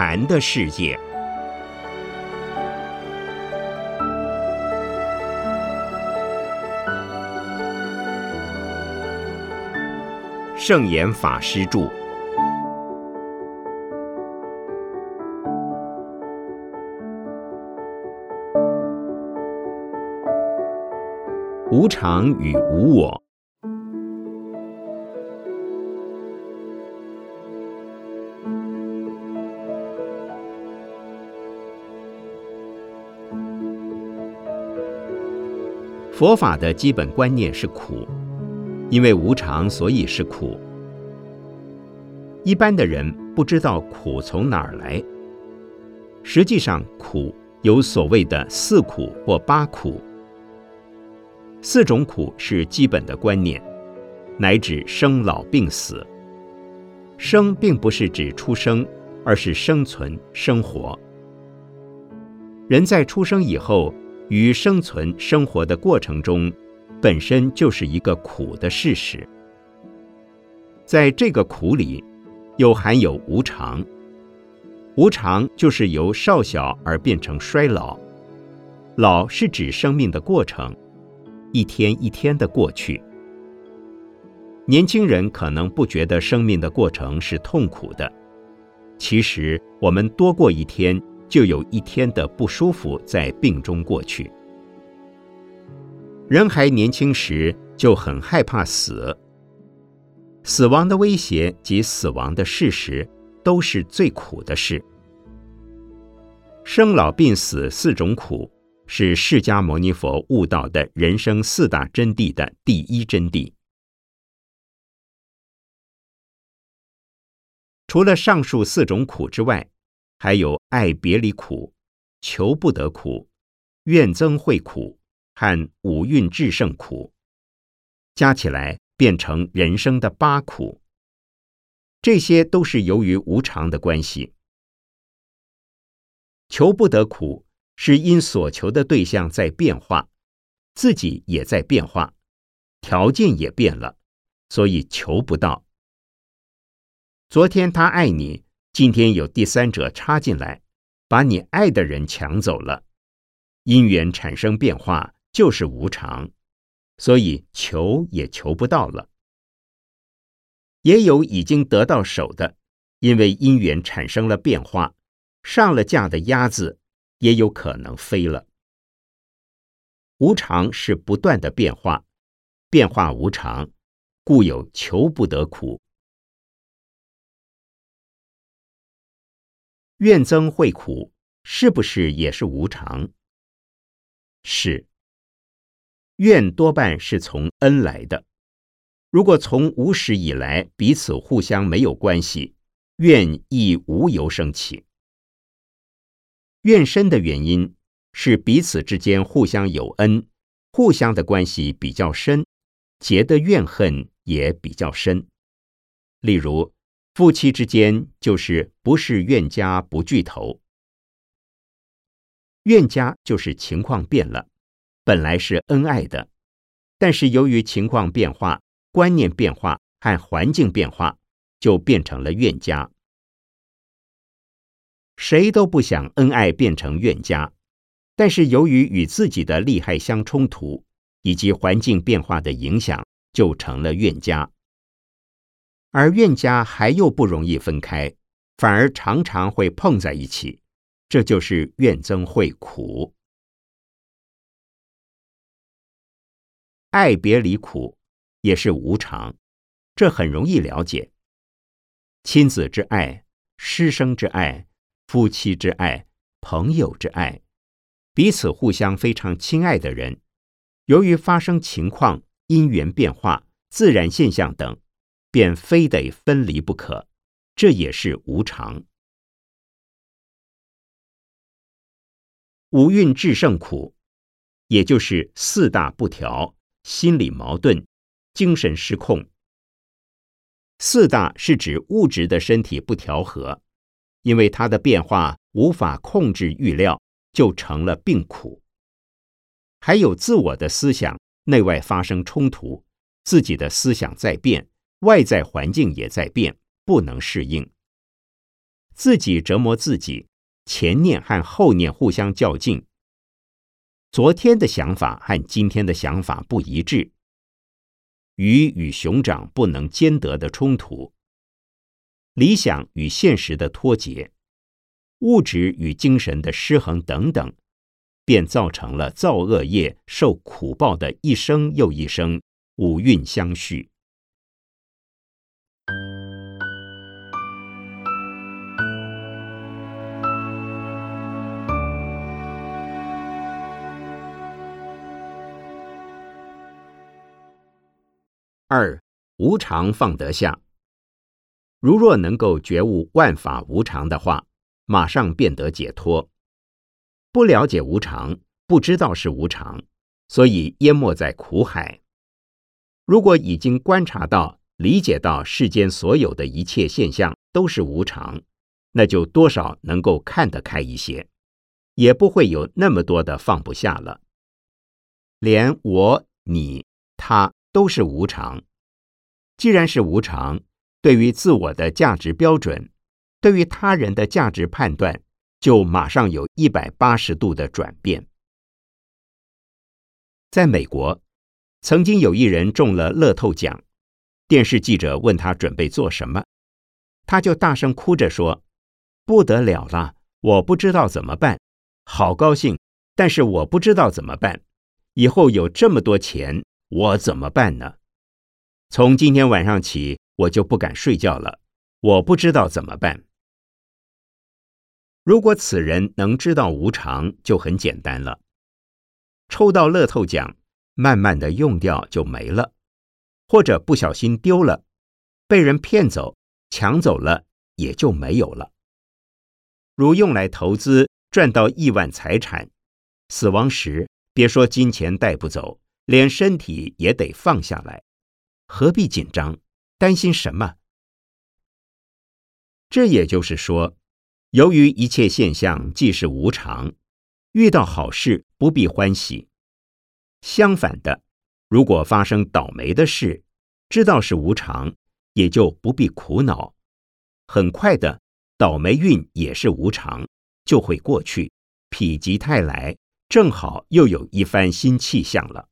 禅的世界，圣严法师著。无常与无我。佛法的基本观念是苦，因为无常，所以是苦。一般的人不知道苦从哪儿来。实际上，苦有所谓的四苦或八苦。四种苦是基本的观念，乃指生老病死。生并不是指出生，而是生存、生活。人在出生以后。与生存生活的过程中，本身就是一个苦的事实。在这个苦里，又含有无常。无常就是由少小而变成衰老，老是指生命的过程，一天一天的过去。年轻人可能不觉得生命的过程是痛苦的，其实我们多过一天。就有一天的不舒服在病中过去。人还年轻时就很害怕死，死亡的威胁及死亡的事实都是最苦的事。生老病死四种苦，是释迦牟尼佛悟道的人生四大真谛的第一真谛。除了上述四种苦之外，还有爱别离苦、求不得苦、怨憎会苦和五蕴炽盛苦，加起来变成人生的八苦。这些都是由于无常的关系。求不得苦是因所求的对象在变化，自己也在变化，条件也变了，所以求不到。昨天他爱你。今天有第三者插进来，把你爱的人抢走了，因缘产生变化就是无常，所以求也求不到了。也有已经得到手的，因为因缘产生了变化，上了架的鸭子也有可能飞了。无常是不断的变化，变化无常，故有求不得苦。怨憎会苦，是不是也是无常？是。怨多半是从恩来的。如果从无始以来彼此互相没有关系，怨亦无由生起。怨深的原因是彼此之间互相有恩，互相的关系比较深，结的怨恨也比较深。例如。夫妻之间就是不是怨家不聚头，怨家就是情况变了，本来是恩爱的，但是由于情况变化、观念变化和环境变化，就变成了怨家。谁都不想恩爱变成怨家，但是由于与自己的利害相冲突，以及环境变化的影响，就成了怨家。而怨家还又不容易分开，反而常常会碰在一起，这就是怨憎会苦。爱别离苦也是无常，这很容易了解。亲子之爱、师生之爱、夫妻之爱、朋友之爱，彼此互相非常亲爱的人，由于发生情况、因缘变化、自然现象等。便非得分离不可，这也是无常。五蕴炽盛苦，也就是四大不调、心理矛盾、精神失控。四大是指物质的身体不调和，因为它的变化无法控制预料，就成了病苦。还有自我的思想内外发生冲突，自己的思想在变。外在环境也在变，不能适应。自己折磨自己，前念和后念互相较劲，昨天的想法和今天的想法不一致，鱼与熊掌不能兼得的冲突，理想与现实的脱节，物质与精神的失衡等等，便造成了造恶业受苦报的一生又一生，五蕴相续。二无常放得下。如若能够觉悟万法无常的话，马上便得解脱。不了解无常，不知道是无常，所以淹没在苦海。如果已经观察到、理解到世间所有的一切现象都是无常，那就多少能够看得开一些，也不会有那么多的放不下了。连我、你、他。都是无常。既然是无常，对于自我的价值标准，对于他人的价值判断，就马上有一百八十度的转变。在美国，曾经有一人中了乐透奖，电视记者问他准备做什么，他就大声哭着说：“不得了了，我不知道怎么办，好高兴，但是我不知道怎么办，以后有这么多钱。”我怎么办呢？从今天晚上起，我就不敢睡觉了。我不知道怎么办。如果此人能知道无常，就很简单了。抽到乐透奖，慢慢的用掉就没了，或者不小心丢了，被人骗走、抢走了，也就没有了。如用来投资赚到亿万财产，死亡时别说金钱带不走。连身体也得放下来，何必紧张？担心什么？这也就是说，由于一切现象既是无常，遇到好事不必欢喜；相反的，如果发生倒霉的事，知道是无常，也就不必苦恼。很快的，倒霉运也是无常，就会过去，否极泰来，正好又有一番新气象了。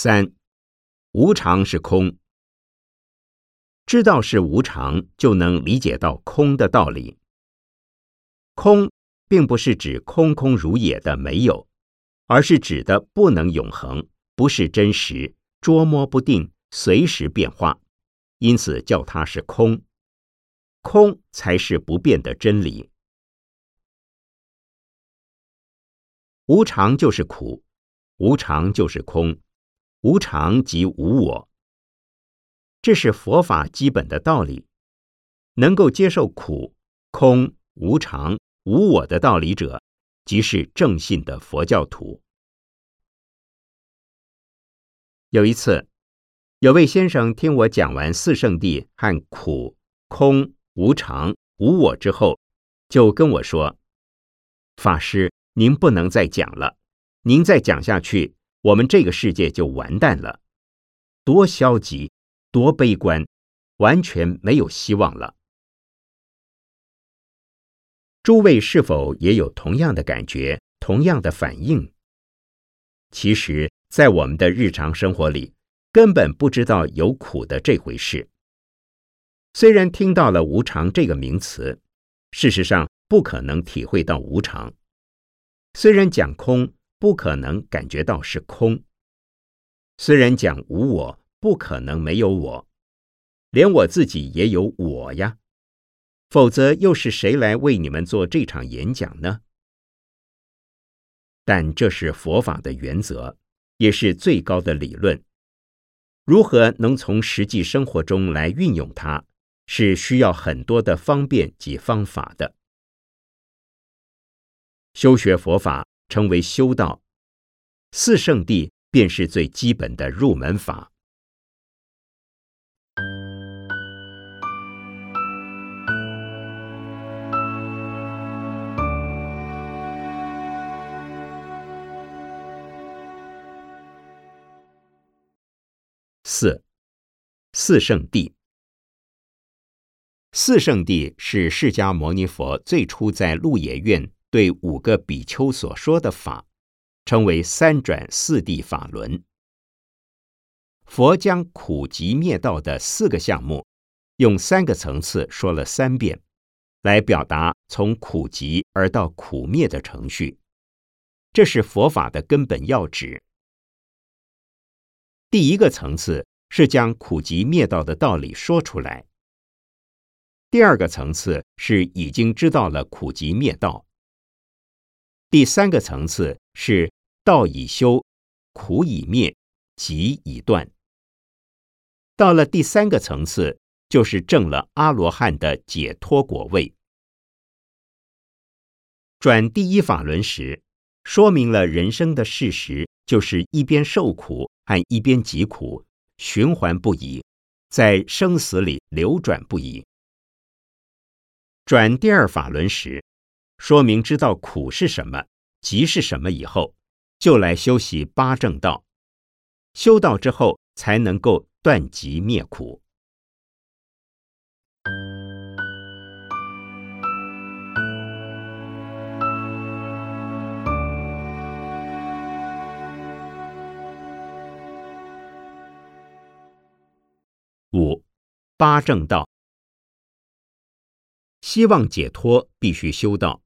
三，无常是空。知道是无常，就能理解到空的道理。空并不是指空空如也的没有，而是指的不能永恒，不是真实，捉摸不定，随时变化，因此叫它是空。空才是不变的真理。无常就是苦，无常就是空。无常即无我，这是佛法基本的道理。能够接受苦、空、无常、无我的道理者，即是正信的佛教徒。有一次，有位先生听我讲完四圣地和苦、空、无常、无我之后，就跟我说：“法师，您不能再讲了，您再讲下去。”我们这个世界就完蛋了，多消极，多悲观，完全没有希望了。诸位是否也有同样的感觉、同样的反应？其实，在我们的日常生活里，根本不知道有苦的这回事。虽然听到了无常这个名词，事实上不可能体会到无常。虽然讲空。不可能感觉到是空。虽然讲无我，不可能没有我，连我自己也有我呀。否则又是谁来为你们做这场演讲呢？但这是佛法的原则，也是最高的理论。如何能从实际生活中来运用它，是需要很多的方便及方法的。修学佛法。成为修道。四圣地便是最基本的入门法。四。四圣地四圣地是释迦摩尼佛最初在鹿野苑对五个比丘所说的法，称为三转四谛法轮。佛将苦集灭道的四个项目，用三个层次说了三遍，来表达从苦集而到苦灭的程序。这是佛法的根本要旨。第一个层次是将苦集灭道的道理说出来。第二个层次是已经知道了苦集灭道。第三个层次是道已修，苦已灭，集已断。到了第三个层次，就是证了阿罗汉的解脱果位。转第一法轮时，说明了人生的事实，就是一边受苦和一边疾苦，循环不已，在生死里流转不已。转第二法轮时，说明知道苦是什么，急是什么以后，就来修习八正道。修道之后，才能够断急灭苦。五八正道。希望解脱，必须修道；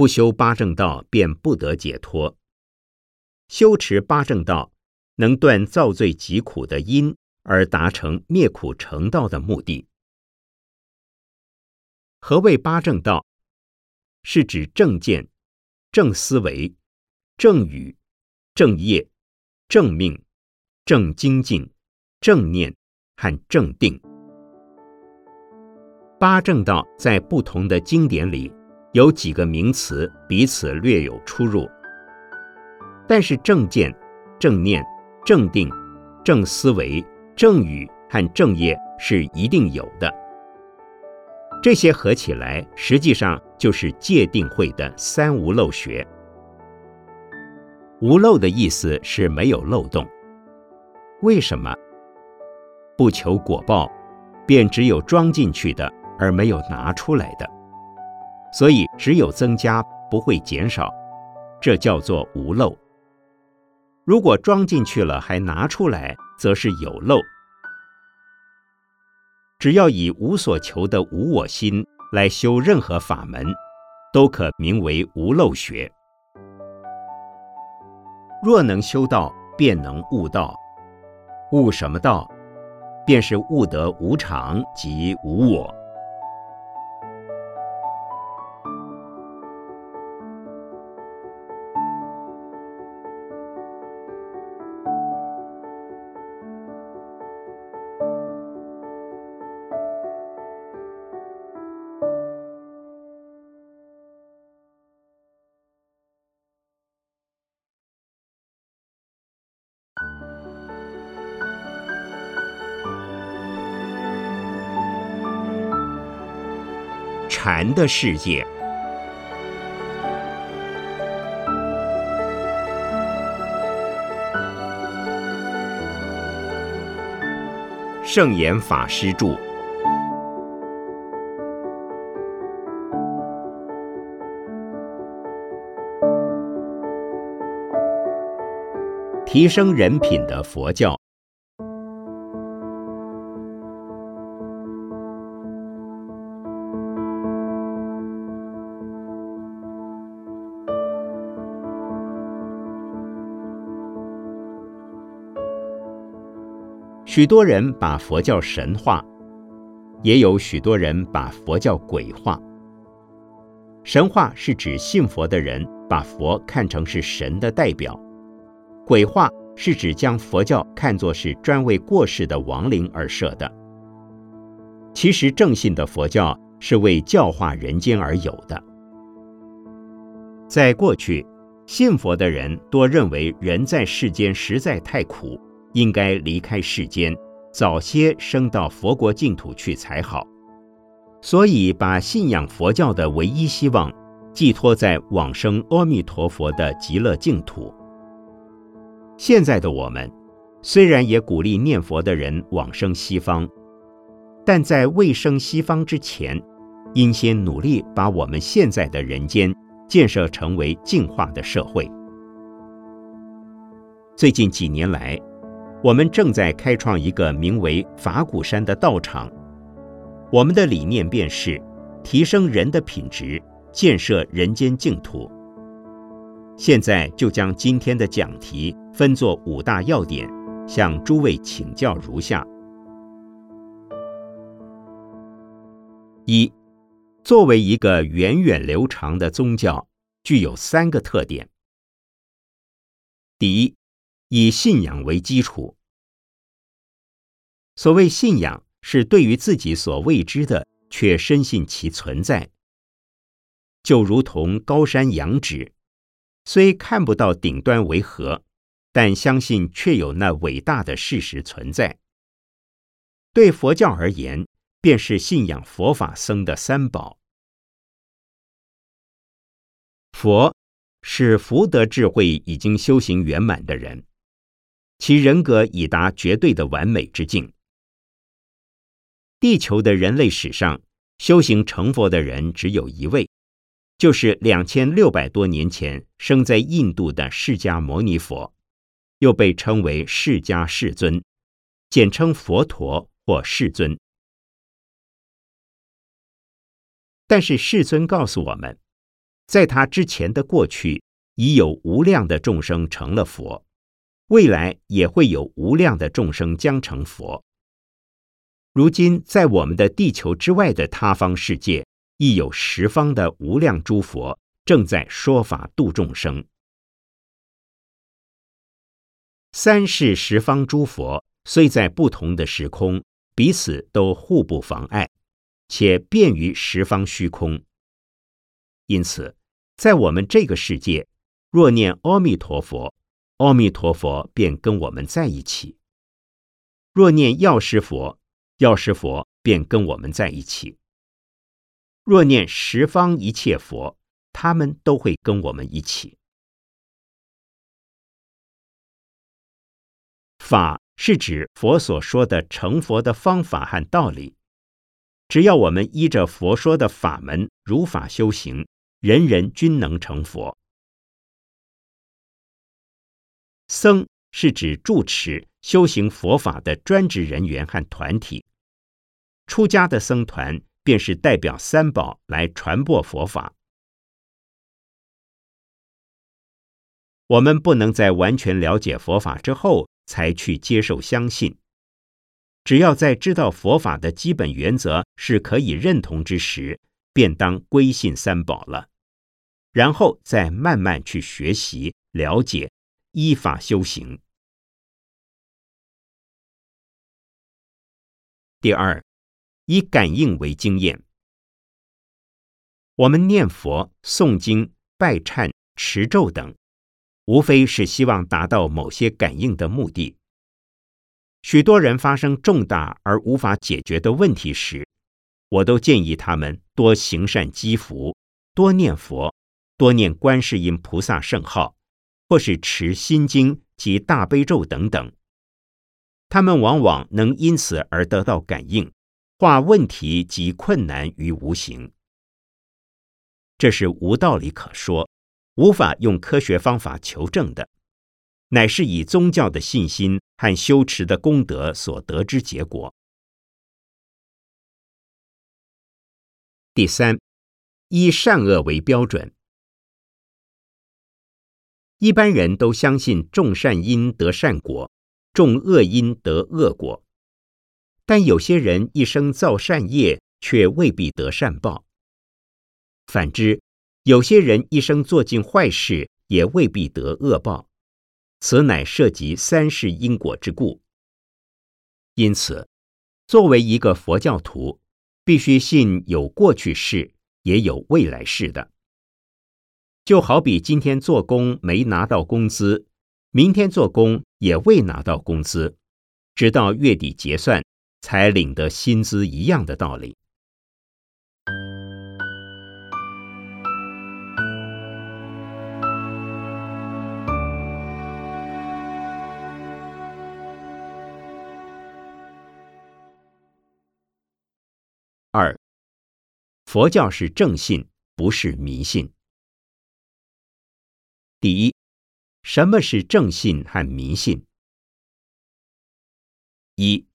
不修八正道，便不得解脱。修持八正道，能断造罪疾苦的因，而达成灭苦成道的目的。何谓八正道？是指正见、正思维、正语、正业、正命、正精进、正念和正定。八正道在不同的经典里有几个名词彼此略有出入，但是正见、正念、正定、正思维、正语和正业是一定有的。这些合起来，实际上就是戒定慧的三无漏学。无漏的意思是没有漏洞。为什么？不求果报，便只有装进去的。而没有拿出来的，所以只有增加，不会减少，这叫做无漏。如果装进去了还拿出来，则是有漏。只要以无所求的无我心来修任何法门，都可名为无漏学。若能修道，便能悟道。悟什么道？便是悟得无常及无我。禅的世界，圣严法师著。提升人品的佛教。许多人把佛教神化，也有许多人把佛教鬼化。神话是指信佛的人把佛看成是神的代表，鬼化是指将佛教看作是专为过世的亡灵而设的。其实正信的佛教是为教化人间而有的。在过去，信佛的人多认为人在世间实在太苦。应该离开世间，早些升到佛国净土去才好。所以，把信仰佛教的唯一希望寄托在往生阿弥陀佛的极乐净土。现在的我们，虽然也鼓励念佛的人往生西方，但在未生西方之前，应先努力把我们现在的人间建设成为净化的社会。最近几年来，我们正在开创一个名为法鼓山的道场。我们的理念便是提升人的品质，建设人间净土。现在就将今天的讲题分作五大要点，向诸位请教如下：一，作为一个源远流长的宗教，具有三个特点。第一。以信仰为基础。所谓信仰，是对于自己所未知的，却深信其存在。就如同高山仰止，虽看不到顶端为何，但相信却有那伟大的事实存在。对佛教而言，便是信仰佛法僧的三宝。佛是福德智慧已经修行圆满的人。其人格已达绝对的完美之境。地球的人类史上，修行成佛的人只有一位，就是两千六百多年前生在印度的释迦牟尼佛，又被称为释迦世尊，简称佛陀或世尊。但是世尊告诉我们，在他之前的过去，已有无量的众生成了佛。未来也会有无量的众生将成佛。如今，在我们的地球之外的他方世界，亦有十方的无量诸佛正在说法度众生。三世十方诸佛虽在不同的时空，彼此都互不妨碍，且便于十方虚空。因此，在我们这个世界，若念阿弥陀佛。阿弥陀佛便跟我们在一起。若念药师佛，药师佛便跟我们在一起。若念十方一切佛，他们都会跟我们一起。法是指佛所说的成佛的方法和道理。只要我们依着佛说的法门如法修行，人人均能成佛。僧是指住持修行佛法的专职人员和团体，出家的僧团便是代表三宝来传播佛法。我们不能在完全了解佛法之后才去接受相信，只要在知道佛法的基本原则是可以认同之时，便当归信三宝了，然后再慢慢去学习了解。依法修行。第二，以感应为经验。我们念佛、诵经、拜忏、持咒等，无非是希望达到某些感应的目的。许多人发生重大而无法解决的问题时，我都建议他们多行善积福，多念佛，多念观世音菩萨圣号。或是持心经及大悲咒等等，他们往往能因此而得到感应，化问题及困难于无形。这是无道理可说，无法用科学方法求证的，乃是以宗教的信心和修持的功德所得之结果。第三，以善恶为标准。一般人都相信种善因得善果，种恶因得恶果。但有些人一生造善业，却未必得善报；反之，有些人一生做尽坏事，也未必得恶报。此乃涉及三世因果之故。因此，作为一个佛教徒，必须信有过去世，也有未来世的。就好比今天做工没拿到工资明天做工也未拿到工资直到月底结算才领得薪资一样的道理。二佛教是正信不是迷信。第一，什么是正信和迷信？一，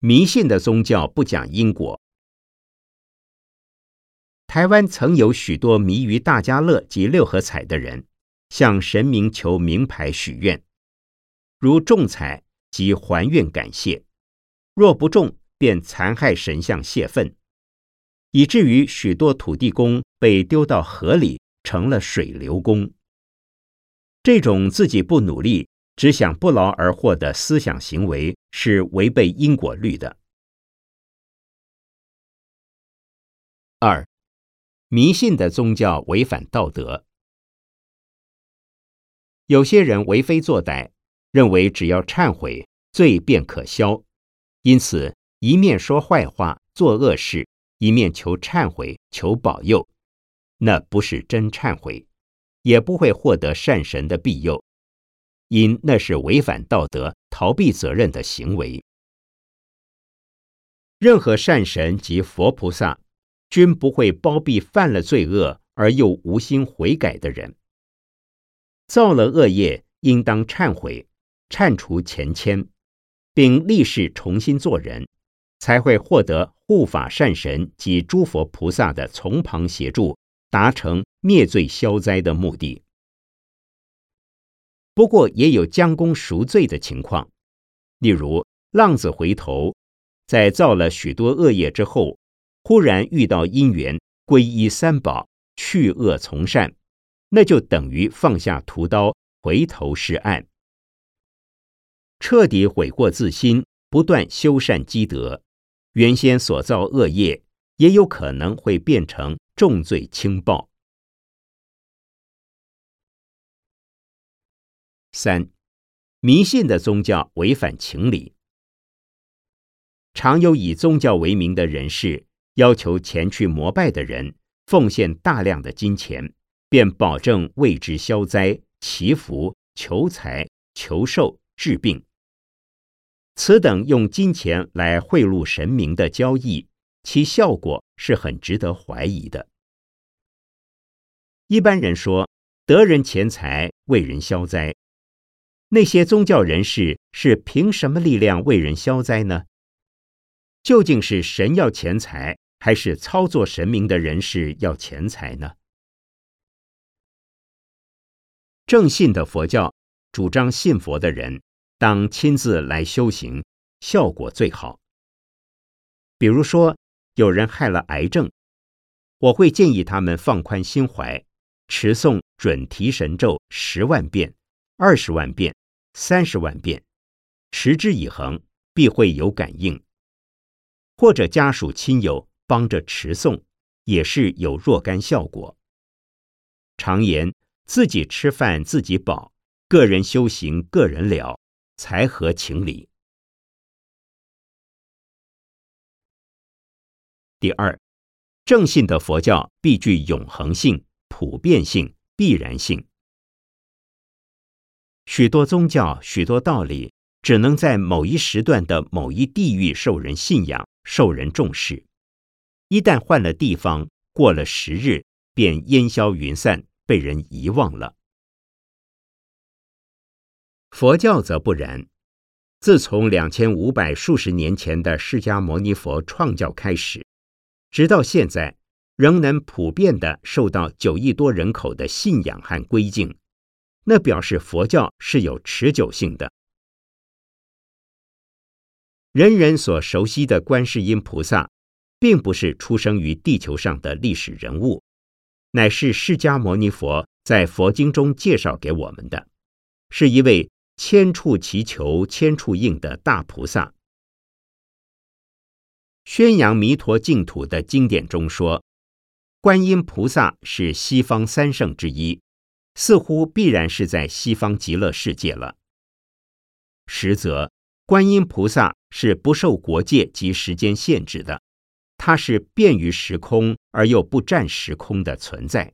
迷信的宗教不讲因果。台湾曾有许多迷于大家乐及六合彩的人，向神明求名牌许愿，如中彩即还愿感谢，若不中便残害神像泄愤，以至于许多土地公被丢到河里，成了水流公。这种自己不努力，只想不劳而获的思想行为，是违背因果律的。二。迷信的宗教违反道德。有些人为非作歹，认为只要忏悔，罪便可消，因此一面说坏话、做恶事，一面求忏悔、求保佑。那不是真忏悔，也不会获得善神的庇佑，因那是违反道德、逃避责任的行为。任何善神及佛菩萨。均不会包庇犯了罪恶而又无心悔改的人。造了恶业，应当忏悔，忏除前愆，并立誓重新做人，才会获得护法善神及诸佛菩萨的从旁协助，达成灭罪消灾的目的。不过，也有将功赎罪的情况，例如浪子回头，在造了许多恶业之后。忽然遇到因缘，皈依三宝，去恶从善，那就等于放下屠刀，回头是岸，彻底悔过自新，不断修善积德，原先所造恶业也有可能会变成重罪轻报。三，迷信的宗教违反情理，常有以宗教为名的人士。要求前去膜拜的人奉献大量的金钱，便保证为之消灾、祈福、求财、求寿、治病。此等用金钱来贿赂神明的交易，其效果是很值得怀疑的。一般人说得人钱财为人消灾，那些宗教人士是凭什么力量为人消灾呢？究竟是神要钱财？还是操作神明的人士要钱财呢？正信的佛教主张信佛的人当亲自来修行，效果最好。比如说，有人害了癌症，我会建议他们放宽心怀，持诵准提神咒十万遍、二十万遍、三十万遍，持之以恒，必会有感应。或者家属亲友。帮着持诵，也是有若干效果。常言自己吃饭自己饱，个人修行个人了，才合情理。第二，正信的佛教必具永恒性、普遍性、必然性。许多宗教、许多道理，只能在某一时段的某一地域受人信仰、受人重视。一旦换了地方，过了时日，便烟消云散，被人遗忘了。佛教则不然，自从两千五百数十年前的释迦牟尼佛创教开始，直到现在，仍能普遍的受到九亿多人口的信仰和归敬，那表示佛教是有持久性的。人人所熟悉的观世音菩萨。并不是出生于地球上的历史人物，乃是释迦牟尼佛在佛经中介绍给我们的，是一位千处祈求千处应的大菩萨。宣扬弥陀净土的经典中说，观音菩萨是西方三圣之一，似乎必然是在西方极乐世界了。实则，观音菩萨是不受国界及时间限制的。它是便于时空而又不占时空的存在。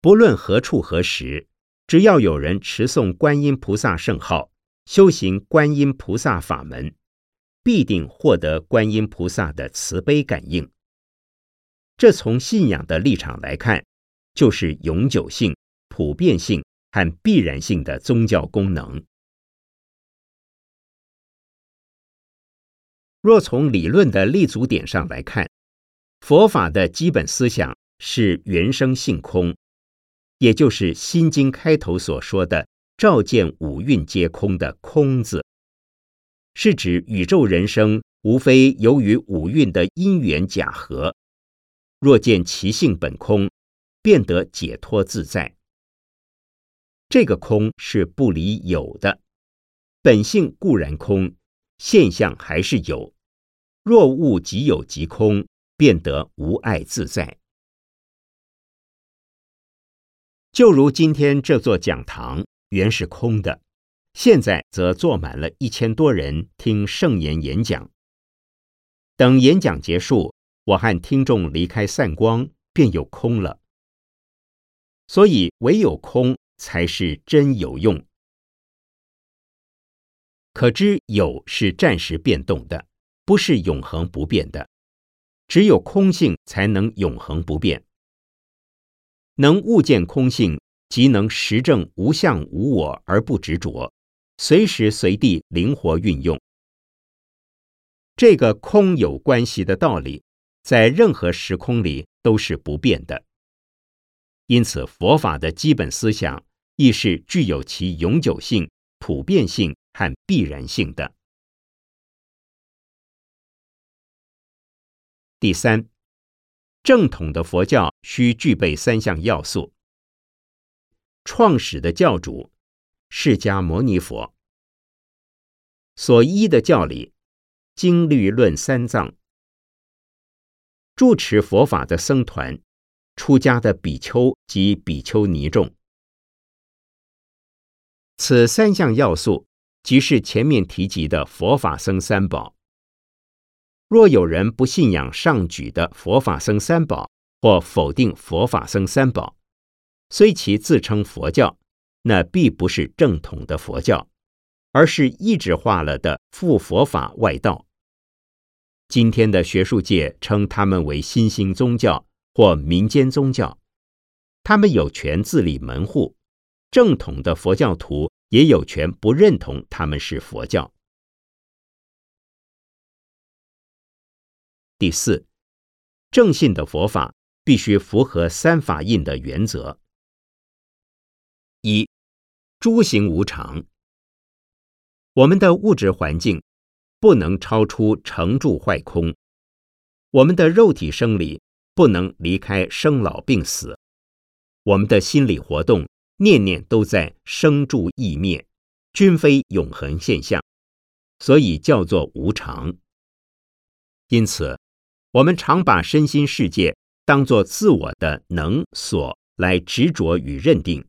不论何处何时，只要有人持诵观音菩萨圣号，修行观音菩萨法门，必定获得观音菩萨的慈悲感应，这从信仰的立场来看，就是永久性、普遍性和必然性的宗教功能。若从理论的立足点上来看，佛法的基本思想是原生性空，也就是《心经》开头所说的“照见五蕴皆空”的“空”字，是指宇宙人生无非由于五蕴的因缘假合，若见其性本空，便得解脱自在。这个空是不离有的，本性固然空，现象还是有。若物即有即空，便得无碍自在。就如今天这座讲堂原是空的，现在则坐满了一千多人听圣言演讲。等演讲结束，我和听众离开散光，便有空了。所以唯有空才是真有用。可知有是暂时变动的。不是永恒不变的，只有空性才能永恒不变。能悟见空性，即能实证无相无我而不执着，随时随地灵活运用。这个空有关系的道理，在任何时空里都是不变的。因此，佛法的基本思想亦是具有其永久性、普遍性和必然性的。第三，正统的佛教需具备三项要素。创始的教主释迦牟尼佛所依的教理经律论三藏，住持佛法的僧团，出家的比丘及比丘尼众，此三项要素即是前面提及的佛法僧三宝。若有人不信仰上举的佛法僧三宝，或否定佛法僧三宝，虽其自称佛教，那必不是正统的佛教，而是异质化了的复佛法外道。今天的学术界称他们为新兴宗教或民间宗教，他们有权自立门户，正统的佛教徒也有权不认同他们是佛教。第四，正信的佛法必须符合三法印的原则：一，诸行无常。我们的物质环境不能超出成住坏空，我们的肉体生理不能离开生老病死，我们的心理活动念念都在生住异灭，均非永恒现象，所以叫做无常。因此。我们常把身心世界当作自我的能所来执着与认定，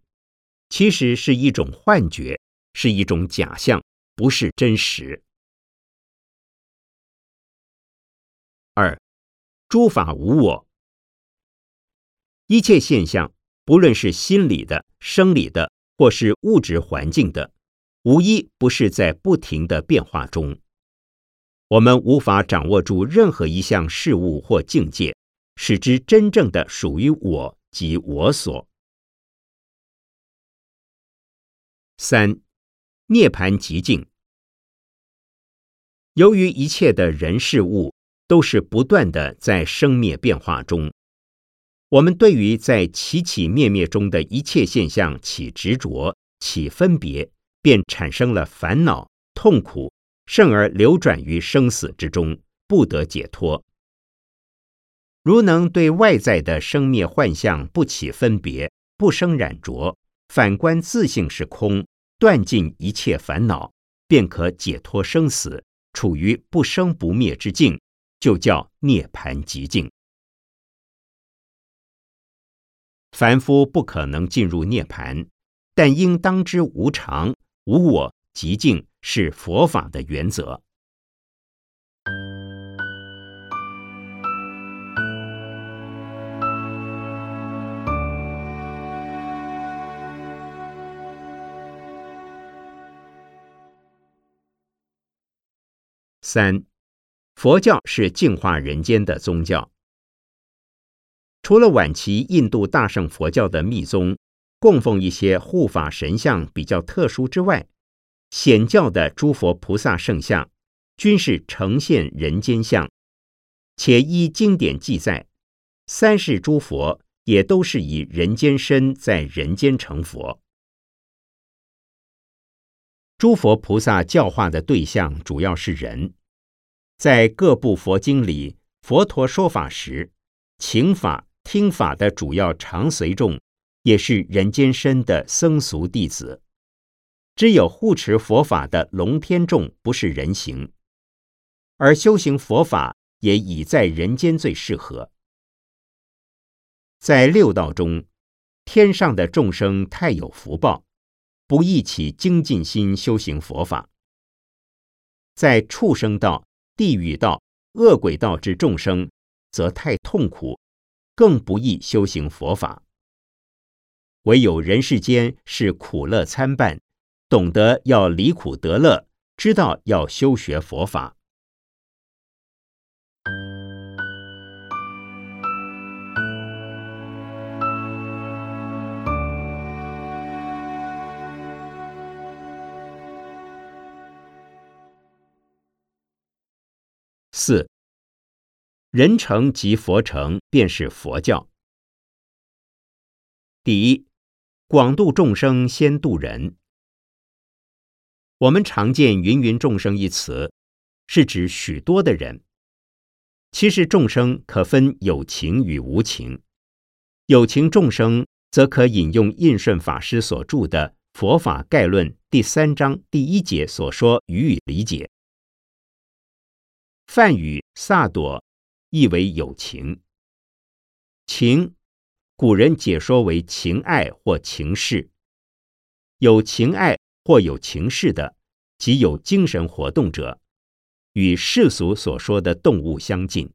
其实是一种幻觉，是一种假象，不是真实。二，诸法无我，一切现象，不论是心理的、生理的，或是物质环境的，无一不是在不停的变化中。我们无法掌握住任何一项事物或境界，使之真正的属于我及我所。三，涅盘极境。由于一切的人事物都是不断的在生灭变化中，我们对于在起起灭灭中的一切现象起执着、起分别，便产生了烦恼、痛苦。甚而流转于生死之中，不得解脱。如能对外在的生灭幻象不起分别，不生染着，反观自性是空，断尽一切烦恼，便可解脱生死，处于不生不灭之境，就叫涅盘极境。凡夫不可能进入涅盘，但应当知无常、无我、极境。是佛法的原则。三，佛教是净化人间的宗教。除了晚期印度大乘佛教的密宗供奉一些护法神像比较特殊之外，显教的诸佛菩萨圣像均是呈现人间相，且依经典记载，三世诸佛也都是以人间身在人间成佛。诸佛菩萨教化的对象主要是人，在各部佛经里，佛陀说法时，请法听法的主要常随众，也是人间身的僧俗弟子。只有护持佛法的龙天众不是人形，而修行佛法也已在人间最适合。在六道中，天上的众生太有福报。不忆起精进心修行佛法，在畜生道、地狱道、恶鬼道之众生，则太痛苦，更不易修行佛法。唯有人世间是苦乐参半，懂得要离苦得乐，知道要修学佛法。四人成即佛成，便是佛教。第一，广度众生，先度人。我们常见“芸芸众生”一词，是指许多的人。其实众生可分有情与无情。有情众生，则可引用印顺法师所著的《佛法概论》第三章第一节所说予以理解。梵语萨朵意为有情，情古人解说为情爱或情事，有情爱或有情事的，即有精神活动者，与世俗所说的动物相近，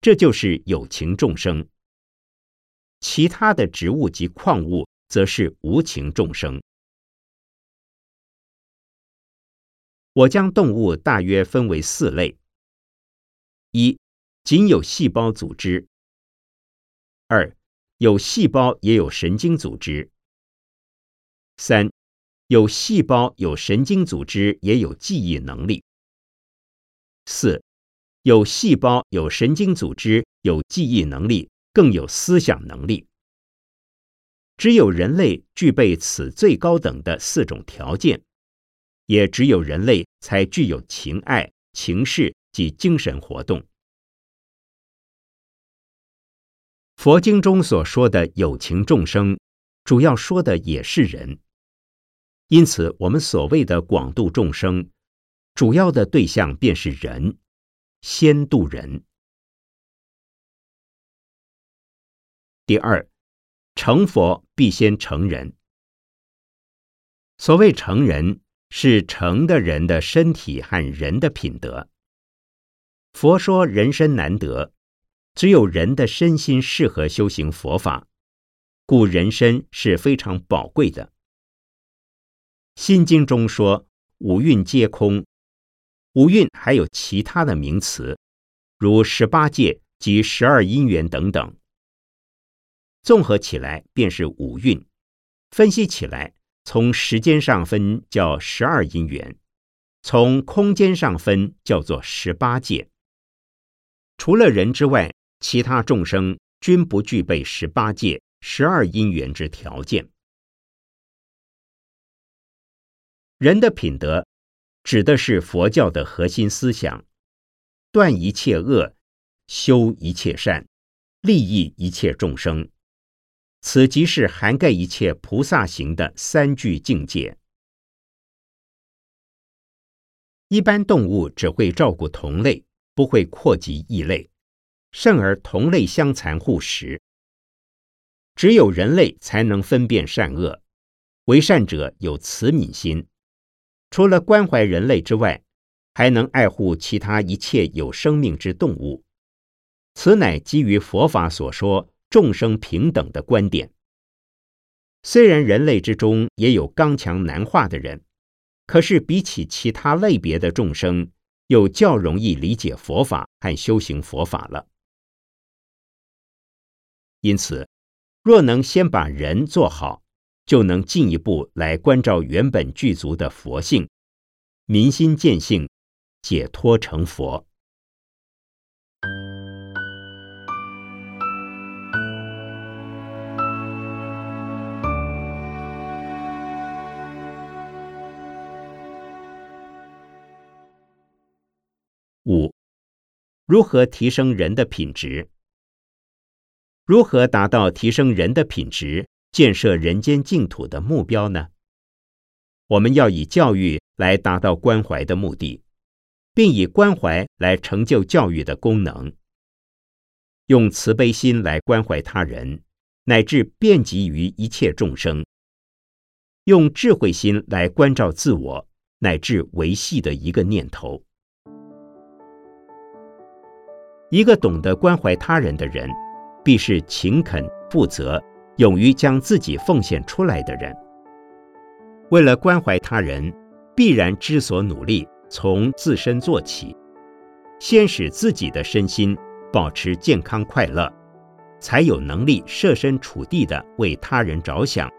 这就是有情众生。其他的植物及矿物，则是无情众生。我将动物大约分为四类：一、仅有细胞组织；二、有细胞也有神经组织；三、有细胞有神经组织也有记忆能力；四、有细胞有神经组织有记忆能力，更有思想能力。只有人类具备此最高等的四种条件。也只有人类才具有情爱、情事及精神活动。佛经中所说的有情众生，主要说的也是人。因此，我们所谓的广度众生，主要的对象便是人，先度人。第二，成佛必先成人。所谓成人。是成的人的身体和人的品德。佛说人身难得，只有人的身心适合修行佛法，故人身是非常宝贵的。心经中说五蕴皆空，五蕴还有其他的名词，如十八界及十二因缘等等。综合起来便是五蕴，分析起来。从时间上分叫十二因缘，从空间上分叫做十八界。除了人之外，其他众生均不具备十八界、十二因缘之条件。人的品德，指的是佛教的核心思想：断一切恶，修一切善，利益一切众生。此即是涵盖一切菩萨行的三句境界。一般动物只会照顾同类，不会扩及异类，甚而同类相残互食。只有人类才能分辨善恶，为善者有慈悯心，除了关怀人类之外，还能爱护其他一切有生命之动物。此乃基于佛法所说。众生平等的观点，虽然人类之中也有刚强难化的人，可是比起其他类别的众生，又较容易理解佛法和修行佛法了。因此，若能先把人做好，就能进一步来关照原本具足的佛性，民心见性，解脱成佛。如何提升人的品质？如何达到提升人的品质、建设人间净土的目标呢？我们要以教育来达到关怀的目的，并以关怀来成就教育的功能。用慈悲心来关怀他人，乃至遍及于一切众生；用智慧心来关照自我，乃至维系的一个念头。一个懂得关怀他人的人，必是勤恳、负责、勇于将自己奉献出来的人。为了关怀他人，必然知所努力，从自身做起，先使自己的身心保持健康快乐，才有能力设身处地的为他人着想，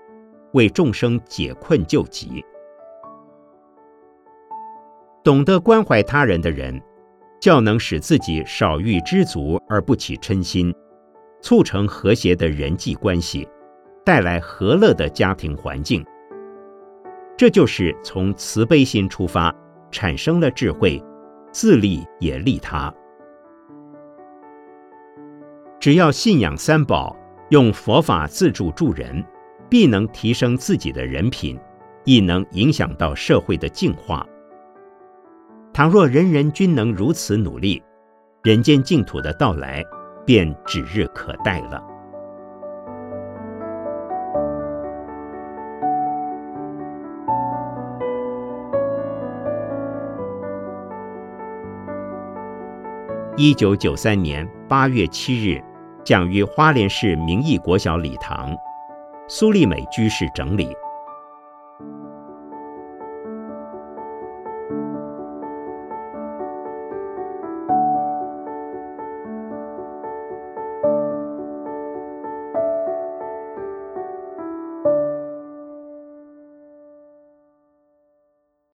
为众生解困救急。懂得关怀他人的人。较能使自己少欲知足而不起嗔心，促成和谐的人际关系，带来和乐的家庭环境。这就是从慈悲心出发，产生了智慧，自利也利他。只要信仰三宝，用佛法自助助人，必能提升自己的人品，亦能影响到社会的净化。倘若人人均能如此努力，人间净土的到来便指日可待了。一九九三年八月七日，讲于花莲市明义国小礼堂，苏丽美居士整理。